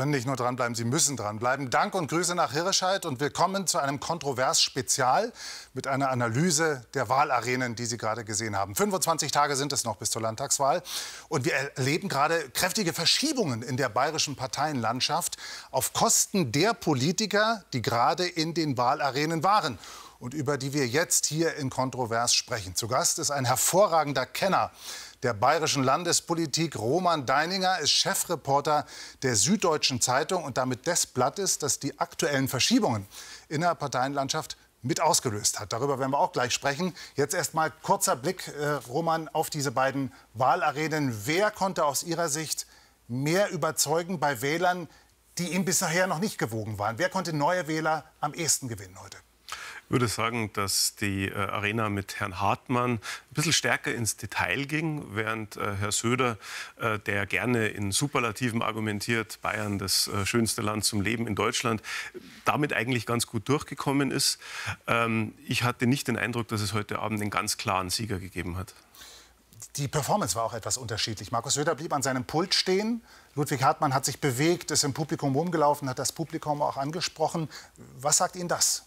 können nicht nur dranbleiben, Sie müssen dranbleiben. Dank und Grüße nach Hirscheid und willkommen zu einem Kontrovers-Spezial mit einer Analyse der Wahlarenen, die Sie gerade gesehen haben. 25 Tage sind es noch bis zur Landtagswahl und wir erleben gerade kräftige Verschiebungen in der bayerischen Parteienlandschaft auf Kosten der Politiker, die gerade in den Wahlarenen waren und über die wir jetzt hier in Kontrovers sprechen. Zu Gast ist ein hervorragender Kenner der bayerischen Landespolitik. Roman Deininger ist Chefreporter der Süddeutschen Zeitung und damit des Blattes, das die aktuellen Verschiebungen in der Parteienlandschaft mit ausgelöst hat. Darüber werden wir auch gleich sprechen. Jetzt erst mal kurzer Blick, äh, Roman, auf diese beiden Wahlarenen. Wer konnte aus Ihrer Sicht mehr überzeugen bei Wählern, die ihm bisher noch nicht gewogen waren? Wer konnte neue Wähler am ehesten gewinnen heute? Ich würde sagen, dass die äh, Arena mit Herrn Hartmann ein bisschen stärker ins Detail ging, während äh, Herr Söder, äh, der gerne in Superlativen argumentiert, Bayern das schönste Land zum Leben in Deutschland, damit eigentlich ganz gut durchgekommen ist. Ähm, ich hatte nicht den Eindruck, dass es heute Abend einen ganz klaren Sieger gegeben hat. Die Performance war auch etwas unterschiedlich. Markus Söder blieb an seinem Pult stehen. Ludwig Hartmann hat sich bewegt, ist im Publikum rumgelaufen, hat das Publikum auch angesprochen. Was sagt Ihnen das?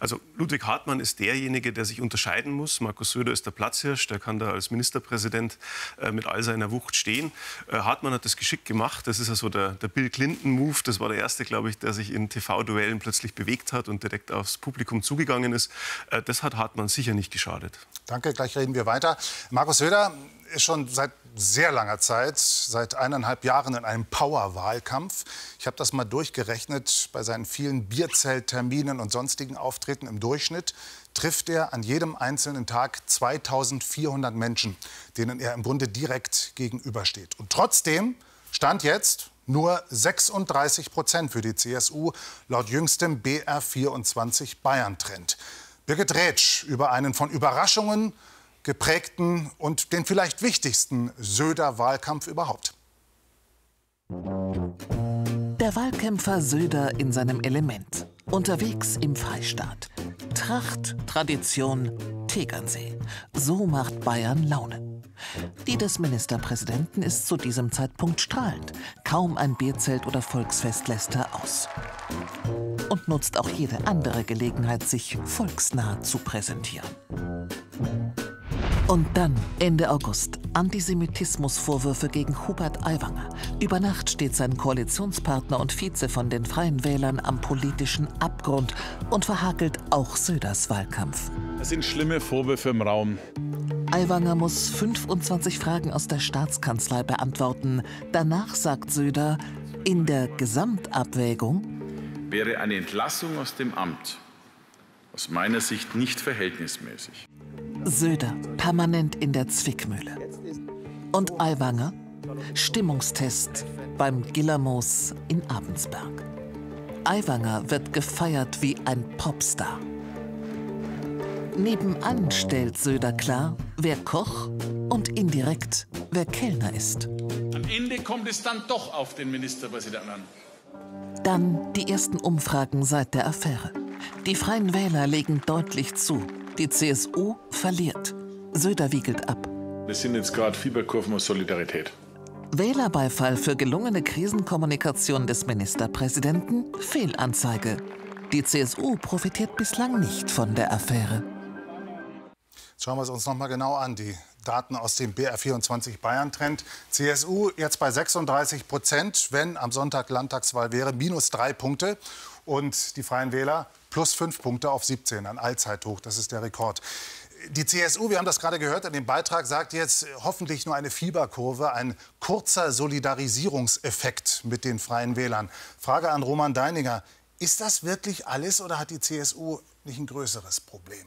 Also Ludwig Hartmann ist derjenige, der sich unterscheiden muss. Markus Söder ist der Platzhirsch, der kann da als Ministerpräsident äh, mit all seiner Wucht stehen. Äh, Hartmann hat das geschickt gemacht. Das ist also der, der Bill Clinton-Move. Das war der erste, glaube ich, der sich in TV-Duellen plötzlich bewegt hat und direkt aufs Publikum zugegangen ist. Äh, das hat Hartmann sicher nicht geschadet. Danke, gleich reden wir weiter. Markus Söder ist schon seit sehr langer Zeit, seit eineinhalb Jahren in einem Power-Wahlkampf. Ich habe das mal durchgerechnet. Bei seinen vielen Bierzeltterminen und sonstigen Auftritten im Durchschnitt trifft er an jedem einzelnen Tag 2400 Menschen, denen er im Grunde direkt gegenübersteht. Und trotzdem stand jetzt nur 36 Prozent für die CSU laut jüngstem BR24 Bayern-Trend. Birgit Rätsch über einen von Überraschungen geprägten und den vielleicht wichtigsten Söder-Wahlkampf überhaupt. Der Wahlkämpfer Söder in seinem Element. Unterwegs im Freistaat. Tracht, Tradition, Tegernsee. So macht Bayern Laune. Die des Ministerpräsidenten ist zu diesem Zeitpunkt strahlend. Kaum ein Bierzelt oder Volksfest lässt er aus. Und nutzt auch jede andere Gelegenheit, sich volksnah zu präsentieren. Und dann, Ende August, Antisemitismusvorwürfe gegen Hubert Aiwanger. Über Nacht steht sein Koalitionspartner und Vize von den Freien Wählern am politischen Abgrund und verhakelt auch Söders Wahlkampf. Es sind schlimme Vorwürfe im Raum. Aiwanger muss 25 Fragen aus der Staatskanzlei beantworten. Danach sagt Söder, in der Gesamtabwägung wäre eine Entlassung aus dem Amt aus meiner Sicht nicht verhältnismäßig. Söder permanent in der Zwickmühle. Und Aiwanger? Stimmungstest beim Gillermoos in Abensberg. Aiwanger wird gefeiert wie ein Popstar. Nebenan stellt Söder klar, wer Koch und indirekt, wer Kellner ist. Am Ende kommt es dann doch auf den Ministerpräsidenten an. Dann die ersten Umfragen seit der Affäre. Die Freien Wähler legen deutlich zu. Die CSU verliert. Söder wiegelt ab. Wir sind jetzt gerade Fieberkurven aus Solidarität. Wählerbeifall für gelungene Krisenkommunikation des Ministerpräsidenten? Fehlanzeige. Die CSU profitiert bislang nicht von der Affäre. Schauen wir es uns noch mal genau an. Die Daten aus dem BR24 Bayern-Trend. CSU jetzt bei 36 Prozent, wenn am Sonntag Landtagswahl wäre, minus drei Punkte. Und die Freien Wähler plus fünf Punkte auf 17, ein Allzeithoch. Das ist der Rekord. Die CSU, wir haben das gerade gehört in dem Beitrag, sagt jetzt hoffentlich nur eine Fieberkurve, ein kurzer Solidarisierungseffekt mit den Freien Wählern. Frage an Roman Deininger. Ist das wirklich alles oder hat die CSU nicht ein größeres Problem?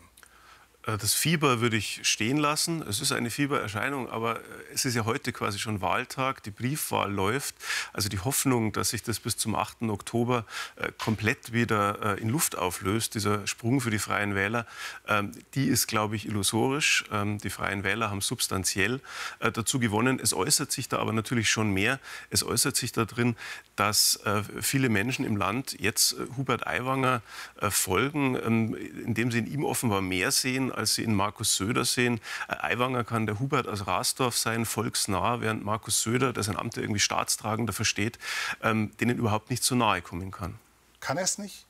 Äh, das Fieber würde ich stehen lassen. Es ist eine Fiebererscheinung, aber äh, es ist ja heute quasi schon Wahltag. Die Briefwahl läuft. Also die Hoffnung, dass sich das bis zum 8. Oktober äh, komplett wieder in Luft auflöst, dieser Sprung für die Freien Wähler, ähm, die ist, glaube ich, illusorisch. Ähm, die Freien Wähler haben substanziell dazu gewonnen. Es äußert sich da aber natürlich schon mehr. Es äußert sich darin, dass viele Menschen im Land jetzt Hubert Aiwanger folgen, ähm, indem sie in ihm offenbar mehr sehen als sie in Markus Söder sehen. Aiwanger kann der Hubert aus Rasdorf sein, volksnah, während Markus Söder, der sein Amt irgendwie staatstragender versteht, ähm, denen überhaupt nicht so nahe kommen kann. Kann er es nicht?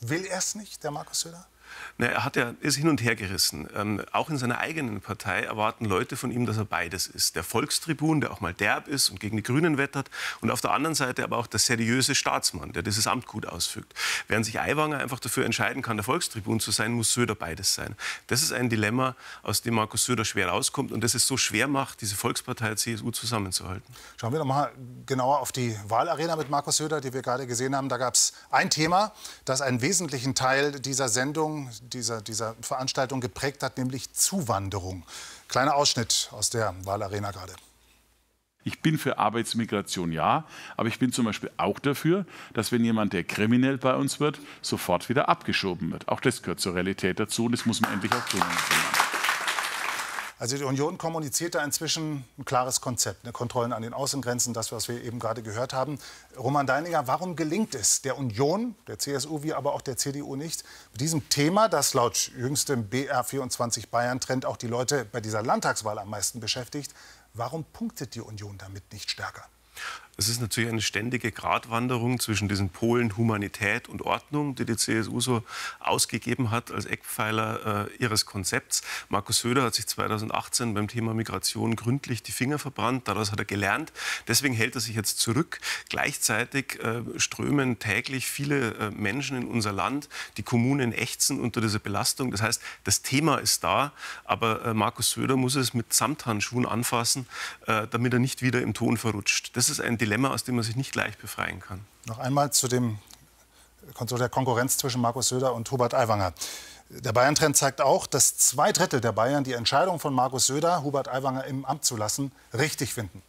Will er es nicht, der Markus Söder? Na, er hat ja, ist hin und her gerissen. Ähm, auch in seiner eigenen Partei erwarten Leute von ihm, dass er beides ist. Der Volkstribun, der auch mal derb ist und gegen die Grünen wettert. Und auf der anderen Seite aber auch der seriöse Staatsmann, der dieses Amt gut ausfügt. Während sich Aiwanger einfach dafür entscheiden kann, der Volkstribun zu sein, muss Söder beides sein. Das ist ein Dilemma, aus dem Markus Söder schwer rauskommt und das es so schwer macht, diese Volkspartei CSU zusammenzuhalten. Schauen wir noch mal genauer auf die Wahlarena mit Markus Söder, die wir gerade gesehen haben. Da gab es ein Thema, das einen wesentlichen Teil dieser Sendung dieser, dieser Veranstaltung geprägt hat, nämlich Zuwanderung. Kleiner Ausschnitt aus der Wahlarena gerade. Ich bin für Arbeitsmigration ja, aber ich bin zum Beispiel auch dafür, dass wenn jemand, der kriminell bei uns wird, sofort wieder abgeschoben wird. Auch das gehört zur Realität dazu und das muss man endlich auch tun. Also die Union kommuniziert da inzwischen ein klares Konzept, eine Kontrollen an den Außengrenzen, das, was wir eben gerade gehört haben. Roman Deininger, warum gelingt es der Union, der CSU wie aber auch der CDU nicht, mit diesem Thema, das laut jüngstem BR24 Bayern-Trend auch die Leute bei dieser Landtagswahl am meisten beschäftigt, warum punktet die Union damit nicht stärker? Es ist natürlich eine ständige Gratwanderung zwischen diesen Polen Humanität und Ordnung, die die CSU so ausgegeben hat als Eckpfeiler äh, ihres Konzepts. Markus Söder hat sich 2018 beim Thema Migration gründlich die Finger verbrannt. Daraus hat er gelernt. Deswegen hält er sich jetzt zurück. Gleichzeitig äh, strömen täglich viele äh, Menschen in unser Land. Die Kommunen ächzen unter dieser Belastung. Das heißt, das Thema ist da, aber äh, Markus Söder muss es mit Samthandschuhen anfassen, äh, damit er nicht wieder im Ton verrutscht. Das ist ein Dilemma, aus dem man sich nicht leicht befreien kann. Noch einmal zu, dem, zu der Konkurrenz zwischen Markus Söder und Hubert Aiwanger. Der Bayern-Trend zeigt auch, dass zwei Drittel der Bayern die Entscheidung von Markus Söder, Hubert Aiwanger im Amt zu lassen, richtig finden.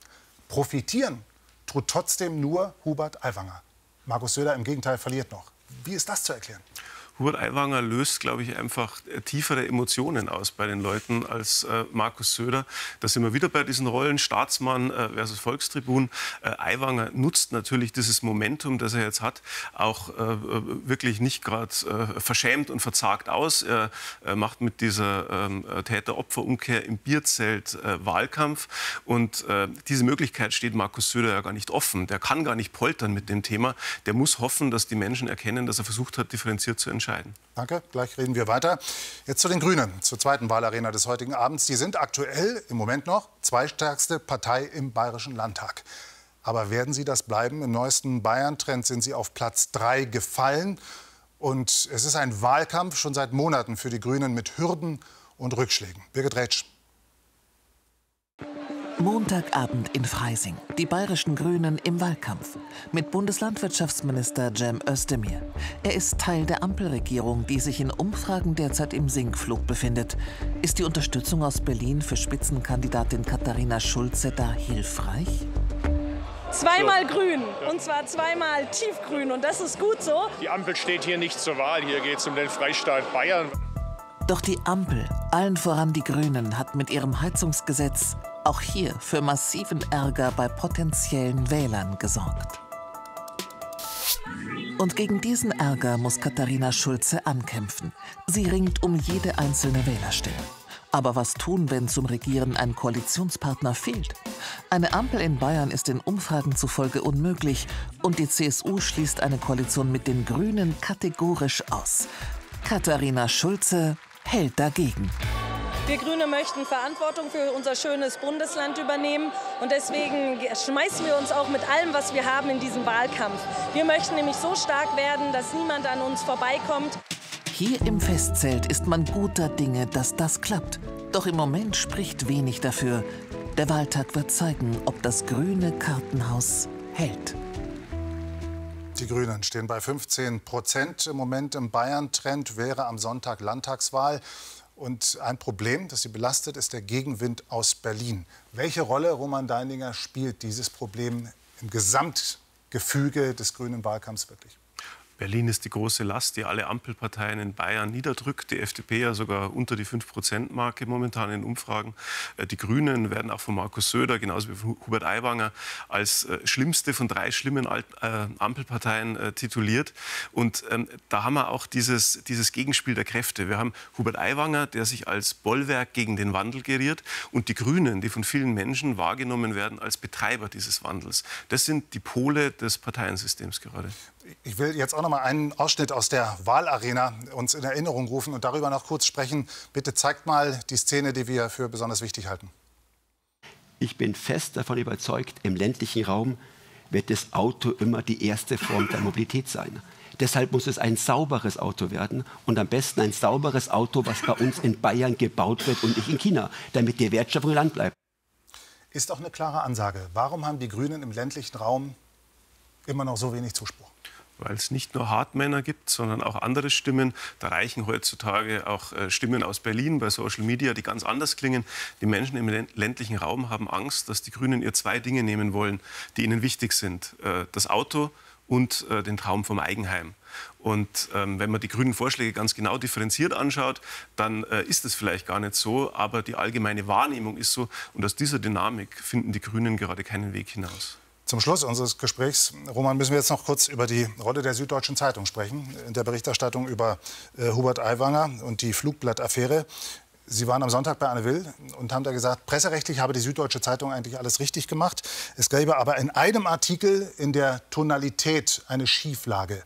Profitieren tut trotzdem nur Hubert Aiwanger. Markus Söder im Gegenteil verliert noch. Wie ist das zu erklären? Hubert Aiwanger löst, glaube ich, einfach äh, tiefere Emotionen aus bei den Leuten als äh, Markus Söder. Da sind wir wieder bei diesen Rollen Staatsmann äh, versus Volkstribun. Äh, Aiwanger nutzt natürlich dieses Momentum, das er jetzt hat, auch äh, äh, wirklich nicht gerade verschämt und verzagt aus. Er macht mit dieser ähm, Täter-Opfer-Umkehr im Bierzelt Wahlkampf. Und diese Möglichkeit steht Markus Söder ja gar nicht offen. Der kann gar nicht poltern mit dem Thema. Der muss hoffen, dass die Menschen erkennen, dass er versucht hat, differenziert zu entscheiden entscheiden. Danke, gleich reden wir weiter. Jetzt zu den Grünen, zur zweiten Wahlarena des heutigen Abends. Die sind aktuell im Moment noch zweistärkste Partei im Bayerischen Landtag. Aber werden sie das bleiben? Im neuesten Bayern-Trend sind sie auf Platz 3 gefallen. Und es ist ein Wahlkampf schon seit Monaten für die Grünen mit Hürden und Rückschlägen. Birgit Rätsch. Montagabend in Freising. Die bayerischen Grünen im Wahlkampf. Mit Bundeslandwirtschaftsminister Cem Özdemir. Er ist Teil der Ampelregierung, die sich in Umfragen derzeit im Sinkflug befindet. Ist die Unterstützung aus Berlin für Spitzenkandidatin Katharina Schulze da hilfreich? Zweimal grün und zwar zweimal tiefgrün und das ist gut so. Die Ampel steht hier nicht zur Wahl, hier geht es um den Freistaat Bayern. Doch die Ampel, allen voran die Grünen, hat mit ihrem Heizungsgesetz auch hier für massiven Ärger bei potenziellen Wählern gesorgt. Und gegen diesen Ärger muss Katharina Schulze ankämpfen. Sie ringt um jede einzelne Wählerstelle. Aber was tun, wenn zum Regieren ein Koalitionspartner fehlt? Eine Ampel in Bayern ist den Umfragen zufolge unmöglich und die CSU schließt eine Koalition mit den Grünen kategorisch aus. Katharina Schulze hält dagegen. Wir Grüne möchten Verantwortung für unser schönes Bundesland übernehmen und deswegen schmeißen wir uns auch mit allem, was wir haben, in diesen Wahlkampf. Wir möchten nämlich so stark werden, dass niemand an uns vorbeikommt. Hier im Festzelt ist man guter Dinge, dass das klappt. Doch im Moment spricht wenig dafür. Der Wahltag wird zeigen, ob das grüne Kartenhaus hält. Die Grünen stehen bei 15 Prozent im Moment im Bayern-Trend, wäre am Sonntag Landtagswahl. Und ein Problem, das sie belastet, ist der Gegenwind aus Berlin. Welche Rolle, Roman Deininger, spielt dieses Problem im Gesamtgefüge des grünen Wahlkampfs wirklich? Berlin ist die große Last, die alle Ampelparteien in Bayern niederdrückt. Die FDP ja sogar unter die 5-Prozent-Marke momentan in Umfragen. Äh, die Grünen werden auch von Markus Söder, genauso wie von Hubert Aiwanger, als äh, schlimmste von drei schlimmen äh, Ampelparteien tituliert. Und ähm, da haben wir auch dieses, dieses Gegenspiel der Kräfte. Wir haben Hubert Aiwanger, der sich als Bollwerk gegen den Wandel geriert, und die Grünen, die von vielen Menschen wahrgenommen werden als Betreiber dieses Wandels. Das sind die Pole des Parteiensystems gerade. Ich will jetzt auch noch mal einen Ausschnitt aus der Wahlarena uns in Erinnerung rufen und darüber noch kurz sprechen. Bitte zeigt mal die Szene, die wir für besonders wichtig halten. Ich bin fest davon überzeugt, im ländlichen Raum wird das Auto immer die erste Form der Mobilität sein. Deshalb muss es ein sauberes Auto werden und am besten ein sauberes Auto, was bei uns in Bayern gebaut wird und nicht in China, damit die Wertschöpfung im Land bleibt. Ist doch eine klare Ansage. Warum haben die Grünen im ländlichen Raum immer noch so wenig Zuspruch? Weil es nicht nur Hartmänner gibt, sondern auch andere Stimmen. Da reichen heutzutage auch äh, Stimmen aus Berlin bei Social Media, die ganz anders klingen. Die Menschen im ländlichen Raum haben Angst, dass die Grünen ihr zwei Dinge nehmen wollen, die ihnen wichtig sind. Äh, das Auto und äh, den Traum vom Eigenheim. Und ähm, wenn man die grünen Vorschläge ganz genau differenziert anschaut, dann äh, ist es vielleicht gar nicht so. Aber die allgemeine Wahrnehmung ist so. Und aus dieser Dynamik finden die Grünen gerade keinen Weg hinaus. Zum Schluss unseres Gesprächs, Roman, müssen wir jetzt noch kurz über die Rolle der Süddeutschen Zeitung sprechen. In der Berichterstattung über äh, Hubert Aiwanger und die Flugblattaffäre. Sie waren am Sonntag bei Anne Will und haben da gesagt, presserechtlich habe die Süddeutsche Zeitung eigentlich alles richtig gemacht. Es gäbe aber in einem Artikel in der Tonalität eine Schieflage.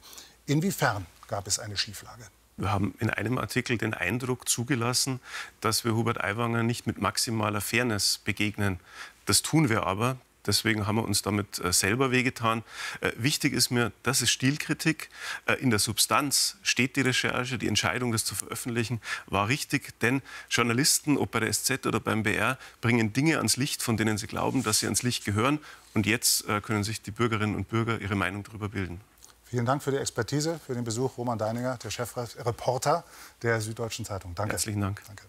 Inwiefern gab es eine Schieflage? Wir haben in einem Artikel den Eindruck zugelassen, dass wir Hubert Aiwanger nicht mit maximaler Fairness begegnen. Das tun wir aber. Deswegen haben wir uns damit äh, selber wehgetan. Äh, wichtig ist mir, das ist Stilkritik. Äh, in der Substanz steht die Recherche. Die Entscheidung, das zu veröffentlichen, war richtig. Denn Journalisten, ob bei der SZ oder beim BR, bringen Dinge ans Licht, von denen sie glauben, dass sie ans Licht gehören. Und jetzt können sich die Bürgerinnen und Bürger ihre Meinung darüber bilden. Vielen Dank für die Expertise, für den Besuch. Roman Deininger, der Chefreporter der Süddeutschen Zeitung. Danke. Herzlichen Dank. Danke.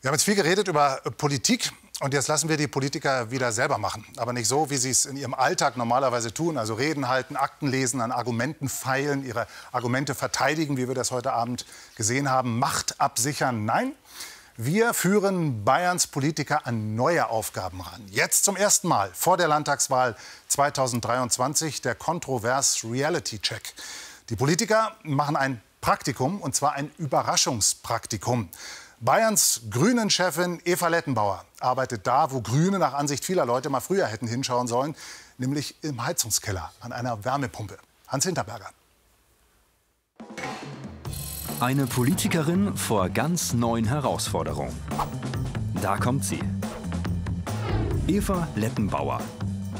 Wir haben jetzt viel geredet über Politik. Und jetzt lassen wir die Politiker wieder selber machen. Aber nicht so, wie sie es in ihrem Alltag normalerweise tun. Also Reden halten, Akten lesen, an Argumenten feilen, ihre Argumente verteidigen, wie wir das heute Abend gesehen haben. Macht absichern. Nein. Wir führen Bayerns Politiker an neue Aufgaben ran. Jetzt zum ersten Mal vor der Landtagswahl 2023 der Kontrovers Reality Check. Die Politiker machen ein Praktikum, und zwar ein Überraschungspraktikum. Bayerns Grünen-Chefin Eva Lettenbauer arbeitet da, wo Grüne nach Ansicht vieler Leute mal früher hätten hinschauen sollen, nämlich im Heizungskeller an einer Wärmepumpe. Hans Hinterberger. Eine Politikerin vor ganz neuen Herausforderungen. Da kommt sie. Eva Lettenbauer,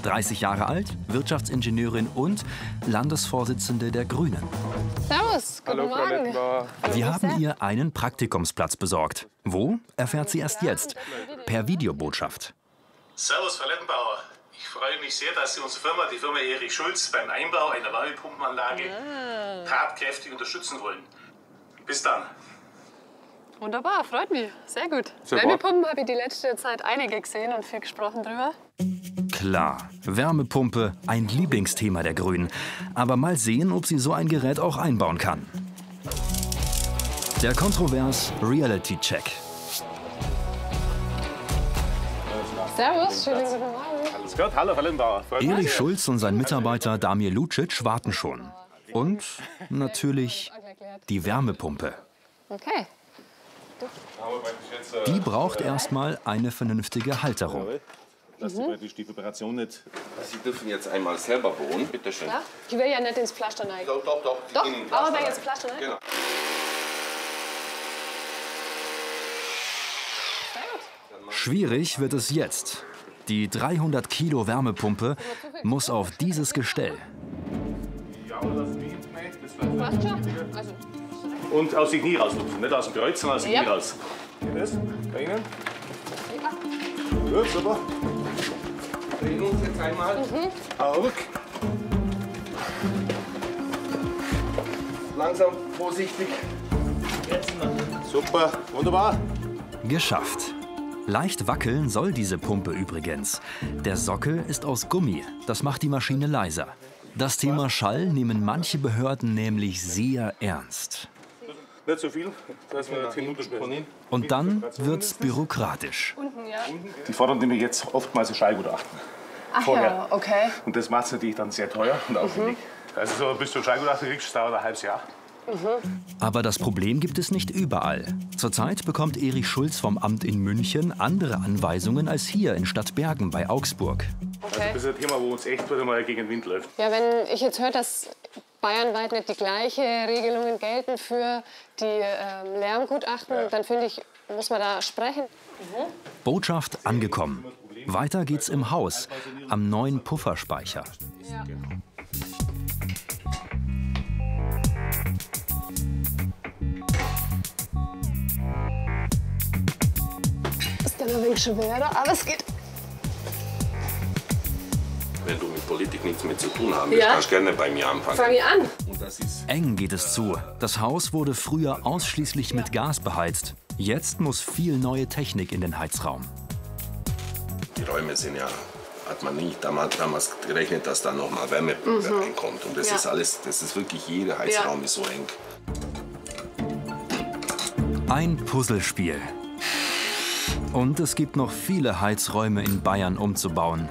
30 Jahre alt, Wirtschaftsingenieurin und Landesvorsitzende der Grünen. Servus, guten Hallo, Morgen. Wir haben ihr einen Praktikumsplatz besorgt. Wo, erfährt sie erst jetzt. Per Videobotschaft. Servus, Frau Lettenbauer. Ich freue mich sehr, dass Sie unsere Firma, die Firma Erich Schulz, beim Einbau einer Wärmepumpenanlage ah. tatkräftig unterstützen wollen. Bis dann. Wunderbar, freut mich. Sehr gut. Wärmepumpen habe ich die letzte Zeit einige gesehen und viel gesprochen drüber. Klar, Wärmepumpe, ein Lieblingsthema der Grünen. Aber mal sehen, ob sie so ein Gerät auch einbauen kann. Der Kontrovers Reality Check. Servus, schönen guten Morgen. Alles gut, hallo, Lindauer. Erich Schulz und sein Mitarbeiter Damir Lucic warten schon. Und natürlich die Wärmepumpe. Okay. Die braucht erstmal eine vernünftige Halterung. Dass mhm. Sie die Operation nicht. Sie dürfen jetzt einmal selber bohren, bitte schön. Ja? Ich will ja nicht ins Pflaster rein. Doch, doch, doch. Doch, aber wenn jetzt Pflaster rein. Genau. Schwierig wird es jetzt. Die 300 Kilo Wärmepumpe muss auf dieses Gestell. Also. Und aus dem Knie rauslupfen, nicht aus dem Kreuz, sondern aus dem ja. Knie raus. Geht das? Bei Ihnen? Ja. Gut, super. Drehen uns jetzt einmal. Mhm. Auf. Langsam, vorsichtig. Super, wunderbar. Geschafft. Leicht wackeln soll diese Pumpe übrigens. Der Sockel ist aus Gummi. Das macht die Maschine leiser. Das Thema Schall nehmen manche Behörden nämlich sehr ernst. Nicht so viel, dass wir hinten Und dann wird's bürokratisch. Die fordern nämlich jetzt oftmals ein Schallgutachten. Ach Vorher. ja, okay. Und das macht es natürlich dann sehr teuer und aufwendig. Also so bis du ein Schallgutachten kriegst, dauert ein halbes Jahr. Aber das Problem gibt es nicht überall. Zurzeit bekommt Erich Schulz vom Amt in München andere Anweisungen als hier in Stadtbergen bei Augsburg. Also das ist ein Thema, wo uns echt wieder mal gegen den Wind läuft. Ja, wenn ich jetzt höre, dass bayernweit nicht die gleichen Regelungen gelten für die ähm, Lärmgutachten, dann finde ich, muss man da sprechen. Botschaft angekommen. Weiter geht's im Haus, am neuen Pufferspeicher. Ist dann ein wenig schwerer, aber es geht. Wenn du mit Politik nichts mehr zu tun haben willst, Ja. kannst du gerne bei mir anfangen. Fang ich an. Und das ist Eng geht es zu. Das Haus wurde früher ausschließlich mit Gas beheizt. Jetzt muss viel neue Technik in den Heizraum. Die Räume sind ja, hat man nicht damals, damals gerechnet, dass da noch mal Wärme Mhm. reinkommt. Und das Ja. ist alles, das ist wirklich, jeder Heizraum ist so eng. Ein Puzzlespiel. Und es gibt noch viele Heizräume in Bayern umzubauen.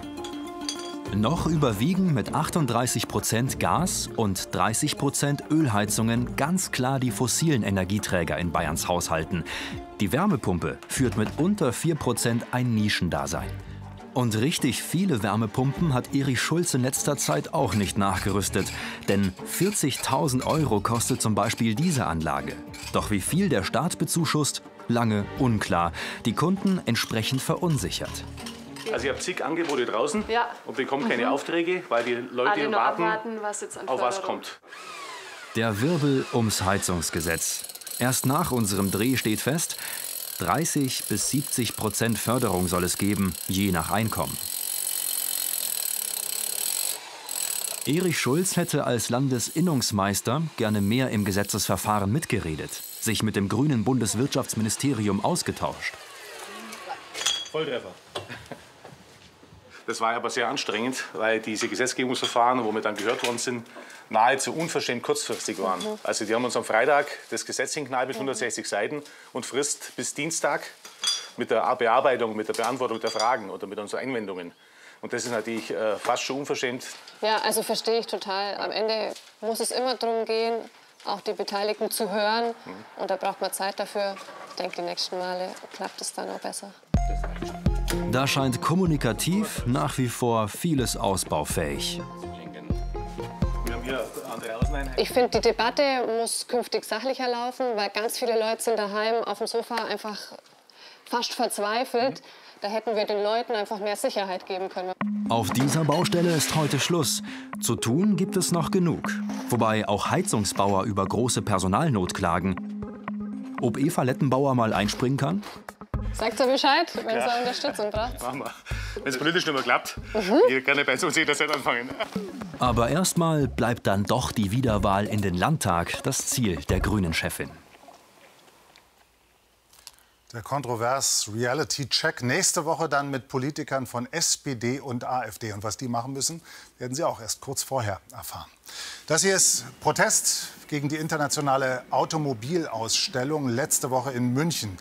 Noch überwiegen mit 38% Gas und 30% Ölheizungen ganz klar die fossilen Energieträger in Bayerns Haushalten. Die Wärmepumpe führt mit unter 4% ein Nischendasein. Und richtig viele Wärmepumpen hat Erich Schulz in letzter Zeit auch nicht nachgerüstet. Denn 40.000 Euro kostet zum Beispiel diese Anlage. Doch wie viel der Staat bezuschusst, lange unklar. Die Kunden entsprechend verunsichert. Also ich habe zig Angebote draußen Ja. und bekomme keine Mhm. Aufträge, weil die Leute warten, abwarten, was jetzt an auf was kommt. Der Wirbel ums Heizungsgesetz. Erst nach unserem Dreh steht fest, 30 bis 70 Prozent Förderung soll es geben, je nach Einkommen. Erich Schulz hätte als Landesinnungsmeister gerne mehr im Gesetzesverfahren mitgeredet, sich mit dem grünen Bundeswirtschaftsministerium ausgetauscht. Volltreffer. Das war aber sehr anstrengend, weil diese Gesetzgebungsverfahren, wo wir dann gehört worden sind, nahezu unverschämt kurzfristig waren. Mhm. Also die haben uns am Freitag das Gesetz hinknallt mit 160 Seiten und Frist bis Dienstag mit der Bearbeitung, mit der Beantwortung der Fragen oder mit unseren Einwendungen. Und das ist natürlich äh, fast schon unverschämt. Ja, also verstehe ich total. Am Ende muss es immer darum gehen, auch die Beteiligten zu hören. Und da braucht man Zeit dafür. Ich denke, die nächsten Male klappt es dann auch besser. Da scheint kommunikativ nach wie vor vieles ausbaufähig. Ich finde, die Debatte muss künftig sachlicher laufen, weil ganz viele Leute sind daheim auf dem Sofa einfach fast verzweifelt. Da hätten wir den Leuten einfach mehr Sicherheit geben können. Auf dieser Baustelle ist heute Schluss. Zu tun gibt es noch genug. Wobei auch Heizungsbauer über große Personalnot klagen. Ob Eva Lettenbauer mal einspringen kann? Sagt ihr Bescheid, wenn ihr Unterstützung braucht? Machen wir. Wenn es politisch nicht mehr klappt, Mhm. ihr gerne bei uns jederzeit anfangen. Aber erstmal bleibt dann doch die Wiederwahl in den Landtag das Ziel der grünen Chefin. Der kontrovers Reality-Check nächste Woche dann mit Politikern von SPD und AfD. Und was die machen müssen, werden Sie auch erst kurz vorher erfahren. Das hier ist Protest gegen die internationale Automobilausstellung letzte Woche in München.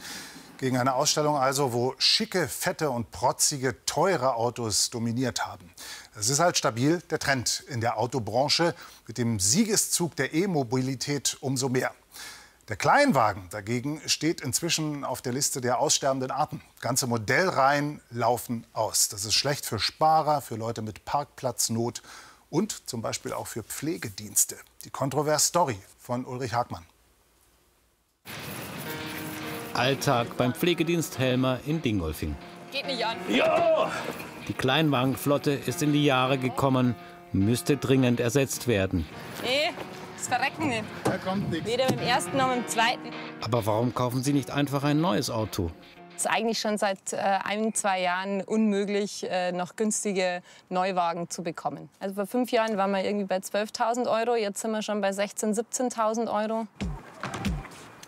Gegen eine Ausstellung also, wo schicke, fette und protzige, teure Autos dominiert haben. Es ist halt stabil der Trend in der Autobranche mit dem Siegeszug der E-Mobilität umso mehr. Der Kleinwagen dagegen steht inzwischen auf der Liste der aussterbenden Arten. Ganze Modellreihen laufen aus. Das ist schlecht für Sparer, für Leute mit Parkplatznot und zum Beispiel auch für Pflegedienste. Die kontroverse Story von Ulrich Hagmann. Alltag beim Pflegedienst Helmer in Dingolfing. Geht nicht an. Ja! Die Kleinwagenflotte ist in die Jahre gekommen, müsste dringend ersetzt werden. Nee, das Verrecken nicht. Da kommt nichts. Weder dem ersten noch dem zweiten. Aber warum kaufen Sie nicht einfach ein neues Auto? Es ist eigentlich schon seit äh, ein, zwei Jahren unmöglich, äh, noch günstige Neuwagen zu bekommen. Also vor fünf Jahren waren wir irgendwie bei 12.000 Euro, jetzt sind wir schon bei 16.000, 17.000 Euro.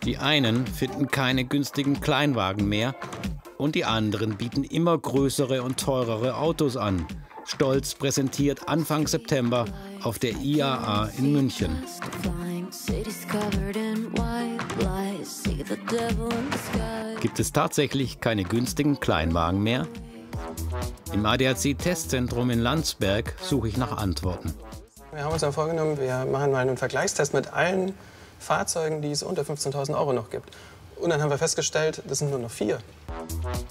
Die einen finden keine günstigen Kleinwagen mehr und die anderen bieten immer größere und teurere Autos an. Stolz präsentiert Anfang September auf der IAA in München. Gibt es tatsächlich keine günstigen Kleinwagen mehr? Im ADAC-Testzentrum in Landsberg suche ich nach Antworten. Wir haben uns dann vorgenommen, wir machen mal einen Vergleichstest mit allen Fahrzeugen, die es unter 15.000 Euro noch gibt. Und dann haben wir festgestellt, das sind nur noch vier.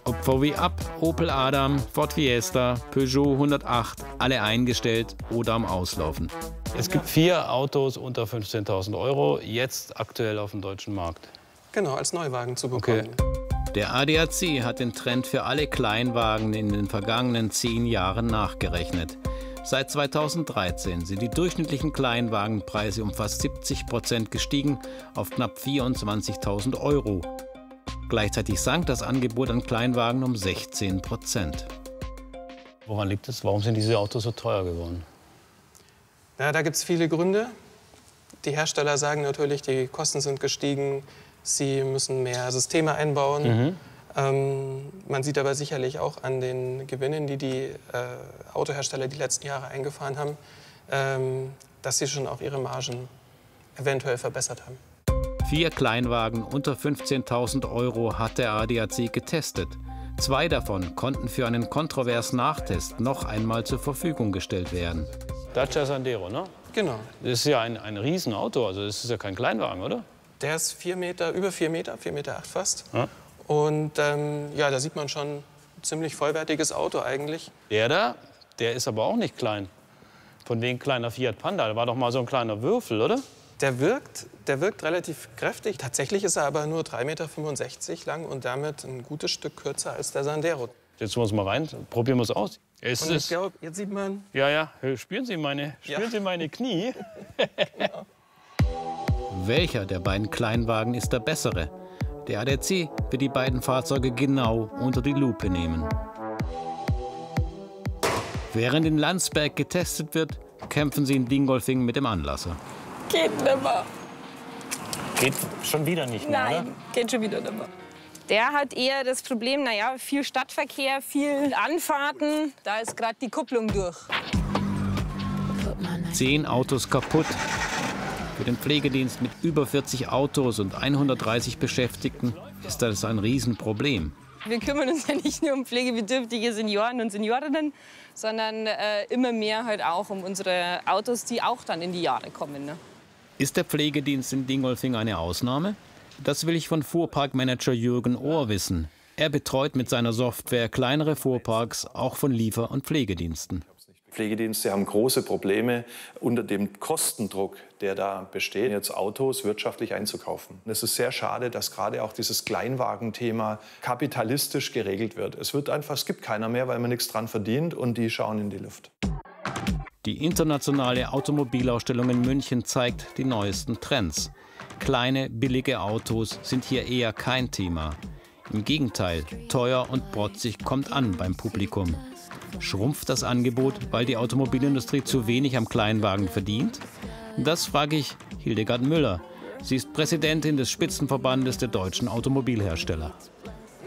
Ob VW Up, Opel Adam, Ford Fiesta, Peugeot 108, alle eingestellt oder am Auslaufen. Es gibt vier Autos unter 15.000 Euro, jetzt aktuell auf dem deutschen Markt. Genau, als Neuwagen zu bekommen. Okay. Der ADAC hat den Trend für alle Kleinwagen in den vergangenen zehn Jahren nachgerechnet. Seit 2013 sind die durchschnittlichen Kleinwagenpreise um fast 70 Prozent gestiegen auf knapp 24.000 Euro. Gleichzeitig sank das Angebot an Kleinwagen um 16 Prozent. Woran liegt es? Warum sind diese Autos so teuer geworden? Ja, da gibt es viele Gründe. Die Hersteller sagen natürlich, die Kosten sind gestiegen, sie müssen mehr Systeme einbauen. Mhm. Ähm, man sieht aber sicherlich auch an den Gewinnen, die die äh, Autohersteller die letzten Jahre eingefahren haben, ähm, dass sie schon auch ihre Margen eventuell verbessert haben. Vier Kleinwagen unter 15.000 Euro hat der ADAC getestet. Zwei davon konnten für einen kontroversen Nachtest noch einmal zur Verfügung gestellt werden. Dacia Sandero, ne? Genau. Das ist ja ein, ein Riesenauto, also das ist ja kein Kleinwagen, oder? Der ist vier Meter, über vier Meter, vier Meter acht fast. Ja. Und ähm, ja, da sieht man schon ein ziemlich vollwertiges Auto eigentlich. Der da, der ist aber auch nicht klein. Von wegen kleiner Fiat Panda, der war doch mal so ein kleiner Würfel, oder? Der wirkt, der wirkt relativ kräftig. Tatsächlich ist er aber nur 3,65 Meter lang und damit ein gutes Stück kürzer als der Sandero. Jetzt muss man rein, probieren wir es aus. Es und ich glaube, jetzt sieht man... Ja, ja, spüren Sie meine, spüren ja. Sie meine Knie? genau. Welcher der beiden Kleinwagen ist der bessere? Der ADAC wird die beiden Fahrzeuge genau unter die Lupe nehmen. Während in Landsberg getestet wird, kämpfen sie in Dingolfing mit dem Anlasser. Geht nimmer. Geht schon wieder nicht mehr, Nein, oder? geht schon wieder nimmer. Der hat eher das Problem, naja, viel Stadtverkehr, viel Anfahrten. Da ist gerade die Kupplung durch. Zehn Autos kaputt, für den Pflegedienst mit über 40 Autos und 130 Beschäftigten ist das ein Riesenproblem. Wir kümmern uns ja nicht nur um pflegebedürftige Senioren und Seniorinnen, sondern äh, immer mehr halt auch um unsere Autos, die auch dann in die Jahre kommen. Ne? Ist der Pflegedienst in Dingolfing eine Ausnahme? Das will ich von Fuhrparkmanager Jürgen Ohr wissen. Er betreut mit seiner Software kleinere Fuhrparks auch von Liefer- und Pflegediensten. Pflegedienste haben große Probleme unter dem Kostendruck, der da besteht, jetzt Autos wirtschaftlich einzukaufen. Es ist sehr schade, dass gerade auch dieses Kleinwagenthema kapitalistisch geregelt wird. Es wird einfach, es gibt keiner mehr, weil man nichts dran verdient und die schauen in die Luft. Die internationale Automobilausstellung in München zeigt die neuesten Trends. Kleine, billige Autos sind hier eher kein Thema. Im Gegenteil, teuer und protzig kommt an beim Publikum. Schrumpft das Angebot, weil die Automobilindustrie zu wenig am Kleinwagen verdient? Das frage ich Hildegard Müller. Sie ist Präsidentin des Spitzenverbandes der deutschen Automobilhersteller.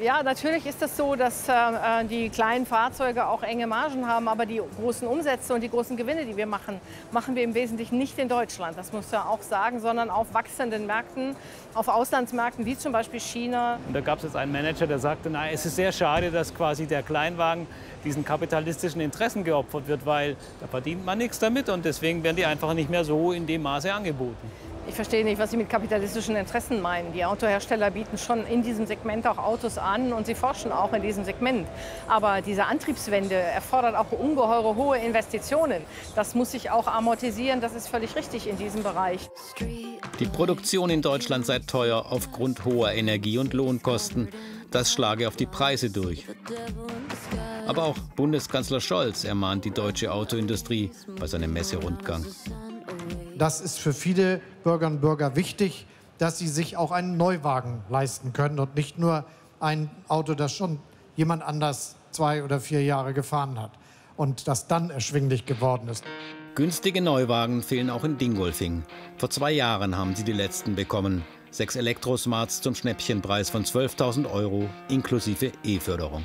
Ja, natürlich ist es das so, dass äh, äh, die kleinen Fahrzeuge auch enge Margen haben, aber die großen Umsätze und die großen Gewinne, die wir machen, machen wir im Wesentlichen nicht in Deutschland. Das muss man auch sagen, sondern auf wachsenden Märkten, auf Auslandsmärkten wie zum Beispiel China. Und da gab es jetzt einen Manager, der sagte, na, es ist sehr schade, dass quasi der Kleinwagen diesen kapitalistischen Interessen geopfert wird, weil da verdient man nichts damit und deswegen werden die einfach nicht mehr so in dem Maße angeboten. Ich verstehe nicht, was Sie mit kapitalistischen Interessen meinen. Die Autohersteller bieten schon in diesem Segment auch Autos an und sie forschen auch in diesem Segment. Aber diese Antriebswende erfordert auch ungeheure hohe Investitionen. Das muss sich auch amortisieren. Das ist völlig richtig in diesem Bereich. Die Produktion in Deutschland sei teuer aufgrund hoher Energie- und Lohnkosten. Das schlage auf die Preise durch. Aber auch Bundeskanzler Scholz ermahnt die deutsche Autoindustrie bei seinem Messerundgang. Das ist für viele Bürgerinnen und Bürger wichtig, dass sie sich auch einen Neuwagen leisten können und nicht nur ein Auto, das schon jemand anders zwei oder vier Jahre gefahren hat und das dann erschwinglich geworden ist. Günstige Neuwagen fehlen auch in Dingolfing. Vor zwei Jahren haben sie die letzten bekommen. Sechs Elektrosmarts zum Schnäppchenpreis von 12.000 Euro inklusive E-Förderung.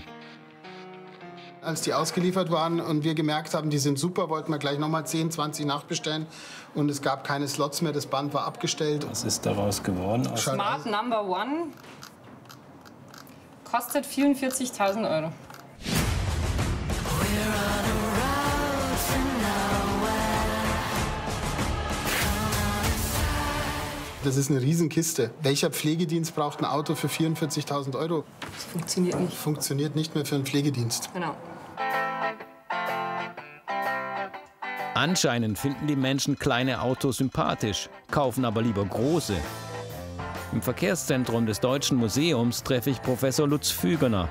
Als die ausgeliefert waren und wir gemerkt haben, die sind super, wollten wir gleich nochmal 10, 20 nachbestellen. Und es gab keine Slots mehr, das Band war abgestellt. Was ist daraus geworden? Smart Number One kostet 44.000 Euro. Das ist eine Riesenkiste. Welcher Pflegedienst braucht ein Auto für 44.000 Euro? Das funktioniert nicht. Funktioniert nicht mehr für einen Pflegedienst. Genau. Anscheinend finden die Menschen kleine Autos sympathisch, kaufen aber lieber große. Im Verkehrszentrum des Deutschen Museums treffe ich Professor Lutz Fügener.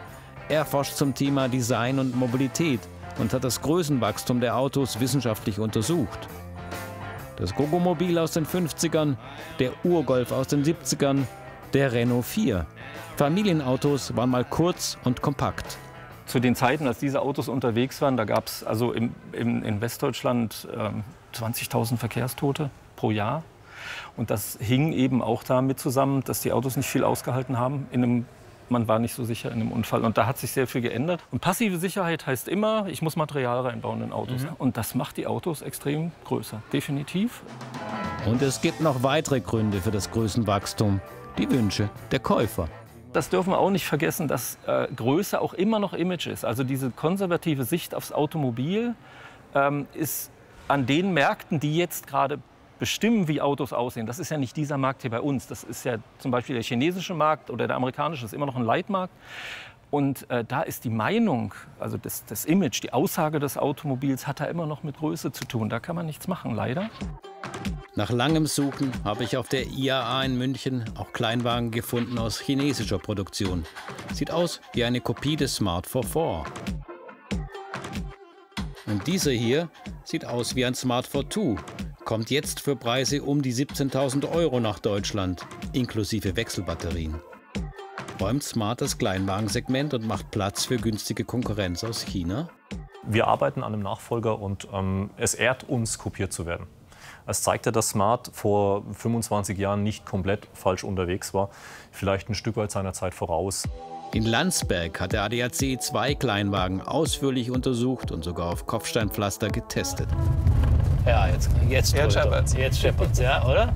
Er forscht zum Thema Design und Mobilität und hat das Größenwachstum der Autos wissenschaftlich untersucht. Das Gogomobil aus den 50ern, der Urgolf aus den 70ern, der Renault 4. Familienautos waren mal kurz und kompakt. Zu den Zeiten, als diese Autos unterwegs waren, da gab es also im, im, in Westdeutschland ähm, 20.000 Verkehrstote pro Jahr. Und das hing eben auch damit zusammen, dass die Autos nicht viel ausgehalten haben in einem man war nicht so sicher in dem Unfall. Und da hat sich sehr viel geändert. Und passive Sicherheit heißt immer, ich muss Material reinbauen in Autos. Mhm. Und das macht die Autos extrem größer, definitiv. Und es gibt noch weitere Gründe für das Größenwachstum. Die Wünsche der Käufer. Das dürfen wir auch nicht vergessen, dass äh, Größe auch immer noch Image ist. Also diese konservative Sicht aufs Automobil ähm, ist an den Märkten, die jetzt gerade bestimmen, wie Autos aussehen. Das ist ja nicht dieser Markt hier bei uns. Das ist ja zum Beispiel der chinesische Markt oder der amerikanische, das ist immer noch ein Leitmarkt. Und äh, da ist die Meinung, also das, das Image, die Aussage des Automobils hat da immer noch mit Größe zu tun. Da kann man nichts machen, leider. Nach langem Suchen habe ich auf der IAA in München auch Kleinwagen gefunden aus chinesischer Produktion. Sieht aus wie eine Kopie des Smart 44. Und dieser hier sieht aus wie ein Smart 42, kommt jetzt für Preise um die 17.000 Euro nach Deutschland, inklusive Wechselbatterien. Räumt Smart das Kleinwagensegment und macht Platz für günstige Konkurrenz aus China? Wir arbeiten an einem Nachfolger und ähm, es ehrt uns, kopiert zu werden. Es zeigte, dass Smart vor 25 Jahren nicht komplett falsch unterwegs war, vielleicht ein Stück weit seiner Zeit voraus. In Landsberg hat der ADAC zwei Kleinwagen ausführlich untersucht und sogar auf Kopfsteinpflaster getestet. Ja, jetzt, jetzt, jetzt scheppert's. Jetzt scheppert's, ja, oder?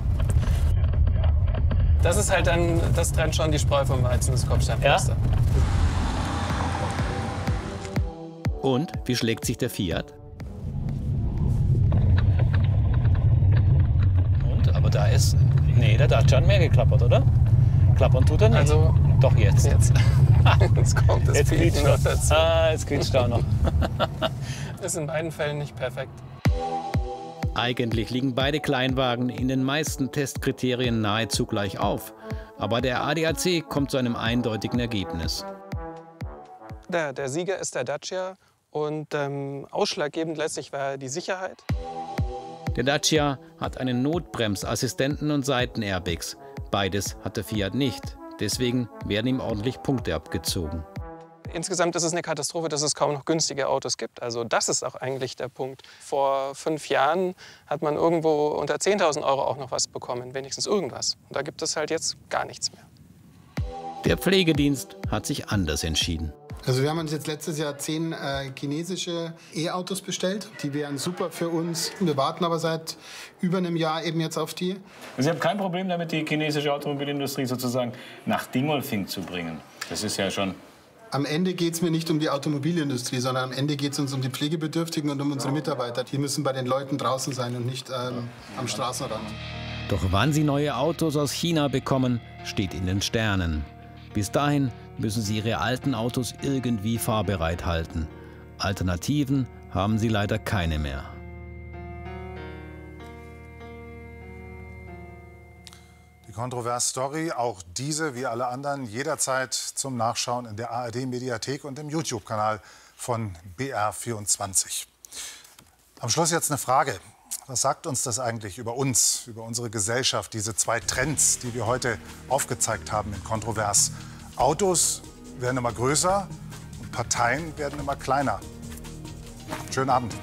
Das ist halt dann, das trennt schon die Spreu vom Weizen, das Kopfsteinpflaster. Ja? Und wie schlägt sich der Fiat? Da ist. Nee, der Dacia hat mehr geklappert, oder? Klappern tut er nicht. Also, Doch jetzt. Jetzt, jetzt kommt das jetzt Piepen noch dazu. Ah, jetzt quietscht er auch noch. ist in beiden Fällen nicht perfekt. Eigentlich liegen beide Kleinwagen in den meisten Testkriterien nahezu gleich auf. Aber der ADAC kommt zu einem eindeutigen Ergebnis. Der, der Sieger ist der Dacia und ähm, ausschlaggebend letztlich war die Sicherheit. Der Dacia hat einen Notbremsassistenten und Seitenairbags. Beides hat der Fiat nicht. Deswegen werden ihm ordentlich Punkte abgezogen. Insgesamt ist es eine Katastrophe, dass es kaum noch günstige Autos gibt. Also das ist auch eigentlich der Punkt. Vor fünf Jahren hat man irgendwo unter 10.000 Euro auch noch was bekommen, wenigstens irgendwas. Und da gibt es halt jetzt gar nichts mehr. Der Pflegedienst hat sich anders entschieden. Also wir haben uns jetzt letztes Jahr zehn äh, chinesische E-Autos bestellt. Die wären super für uns. Wir warten aber seit über einem Jahr eben jetzt auf die. Sie haben kein Problem damit, die chinesische Automobilindustrie sozusagen nach Dingolfing zu bringen. Das ist ja schon am Ende geht es mir nicht um die Automobilindustrie, sondern am Ende geht es uns um die Pflegebedürftigen und um unsere Mitarbeiter. Die müssen bei den Leuten draußen sein und nicht ähm, am Straßenrand. Doch wann sie neue Autos aus China bekommen, steht in den Sternen. Bis dahin müssen sie ihre alten Autos irgendwie fahrbereit halten. Alternativen haben sie leider keine mehr. Die Kontrovers-Story, auch diese wie alle anderen, jederzeit zum Nachschauen in der ARD-Mediathek und im YouTube-Kanal von BR24. Am Schluss jetzt eine Frage. Was sagt uns das eigentlich über uns, über unsere Gesellschaft, diese zwei Trends, die wir heute aufgezeigt haben in Kontrovers? Autos werden immer größer und Parteien werden immer kleiner. Schönen Abend.